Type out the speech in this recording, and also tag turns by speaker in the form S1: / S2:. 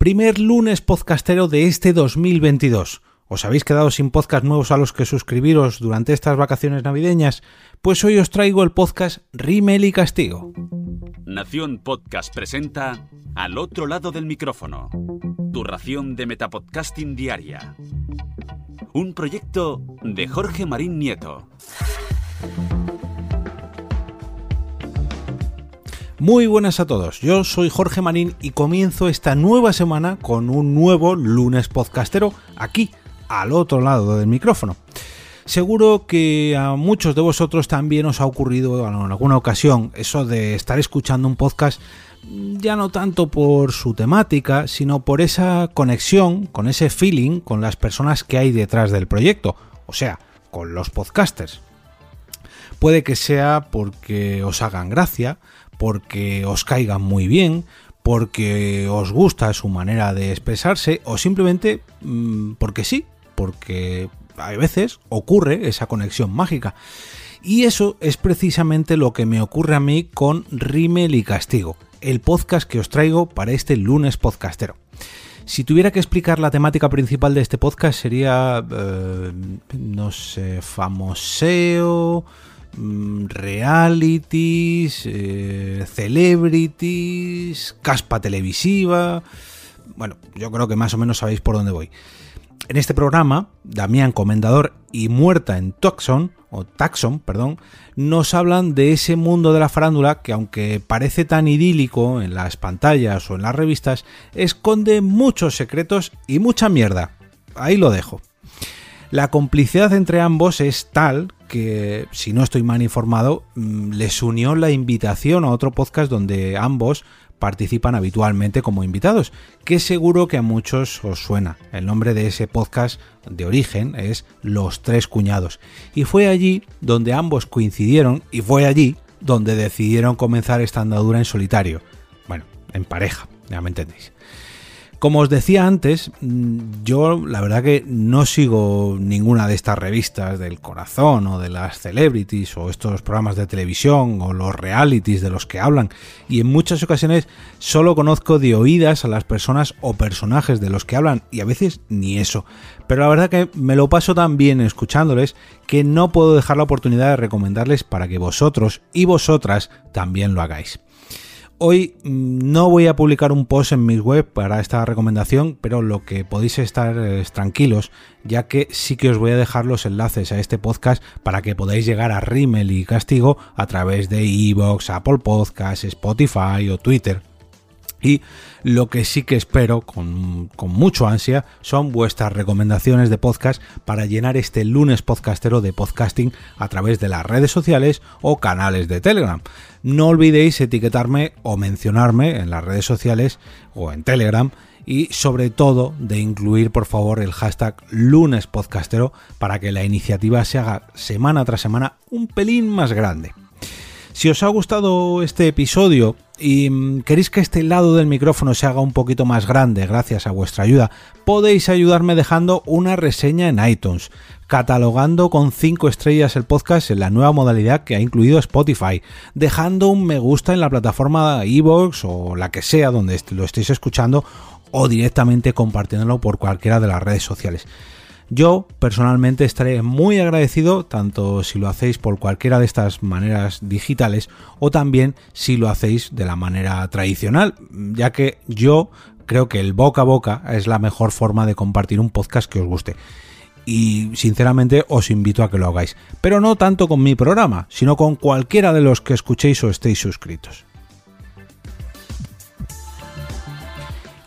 S1: Primer lunes podcastero de este 2022. ¿Os habéis quedado sin podcast nuevos a los que suscribiros durante estas vacaciones navideñas? Pues hoy os traigo el podcast Rimel y Castigo.
S2: Nación Podcast presenta Al otro lado del micrófono. Tu ración de Metapodcasting Diaria. Un proyecto de Jorge Marín Nieto.
S1: Muy buenas a todos, yo soy Jorge Marín y comienzo esta nueva semana con un nuevo lunes podcastero aquí, al otro lado del micrófono. Seguro que a muchos de vosotros también os ha ocurrido en alguna ocasión eso de estar escuchando un podcast ya no tanto por su temática, sino por esa conexión, con ese feeling con las personas que hay detrás del proyecto, o sea, con los podcasters. Puede que sea porque os hagan gracia, porque os caigan muy bien, porque os gusta su manera de expresarse o simplemente mm, porque sí, porque a veces ocurre esa conexión mágica. Y eso es precisamente lo que me ocurre a mí con Rimel y Castigo, el podcast que os traigo para este lunes podcastero. Si tuviera que explicar la temática principal de este podcast sería, eh, no sé, famoseo, Mm, realities, eh, celebrities, caspa televisiva. Bueno, yo creo que más o menos sabéis por dónde voy. En este programa, Damián Comendador y Muerta en Tucson, o Taxon, perdón, nos hablan de ese mundo de la farándula que aunque parece tan idílico en las pantallas o en las revistas, esconde muchos secretos y mucha mierda. Ahí lo dejo. La complicidad entre ambos es tal que, si no estoy mal informado, mm, les unió la invitación a otro podcast donde ambos participan habitualmente como invitados, que seguro que a muchos os suena. El nombre de ese podcast de origen es Los Tres Cuñados. Y fue allí donde ambos coincidieron y fue allí donde decidieron comenzar esta andadura en solitario. Bueno, en pareja, ya me entendéis. Como os decía antes, mm, yo la verdad que no sigo ninguna de estas revistas del corazón o de las celebrities o estos programas de televisión o los realities de los que hablan y en muchas ocasiones solo conozco de oídas a las personas o personajes de los que hablan y a veces ni eso. Pero la verdad que me lo paso tan bien escuchándoles que no puedo dejar la oportunidad de recomendarles para que vosotros y vosotras también lo hagáis. Hoy mm, no voy a publicar un post en mi web para esta recomendación, pero lo que podéis estar es tranquilos, ya que sí que os voy a dejar los enlaces a este podcast para que podáis llegar a Rimmel y Castigo a través de Evox, Apple Podcasts, Spotify o Twitter. Y lo que sí que espero con, con, mucho ansia son vuestras recomendaciones de podcast para llenar este lunes podcastero de podcasting a través de las redes sociales o canales de Telegram. No olvidéis etiquetarme o mencionarme en las redes sociales o en Telegram y sobre todo de incluir por favor el hashtag lunes podcastero para que la iniciativa se haga semana tras semana un pelín más grande. Si os ha gustado este episodio y mm, queréis que este lado del micrófono se haga un poquito más grande gracias a vuestra ayuda, podéis ayudarme dejando una reseña en iTunes, catalogando con 5 estrellas el podcast en la nueva modalidad que ha incluido Spotify, dejando un me gusta en la plataforma Evox o la que sea donde lo estéis escuchando o directamente compartiéndolo por cualquiera de las redes sociales. Yo personalmente estaré muy agradecido tanto si lo hacéis por cualquiera de estas maneras digitales o también si lo hacéis de la manera tradicional, ya que yo creo que el boca a boca es la mejor forma de compartir un podcast que os guste. Y sinceramente os invito a que lo hagáis. Pero no tanto con mi programa, sino con cualquiera de los que escuchéis o estéis suscritos.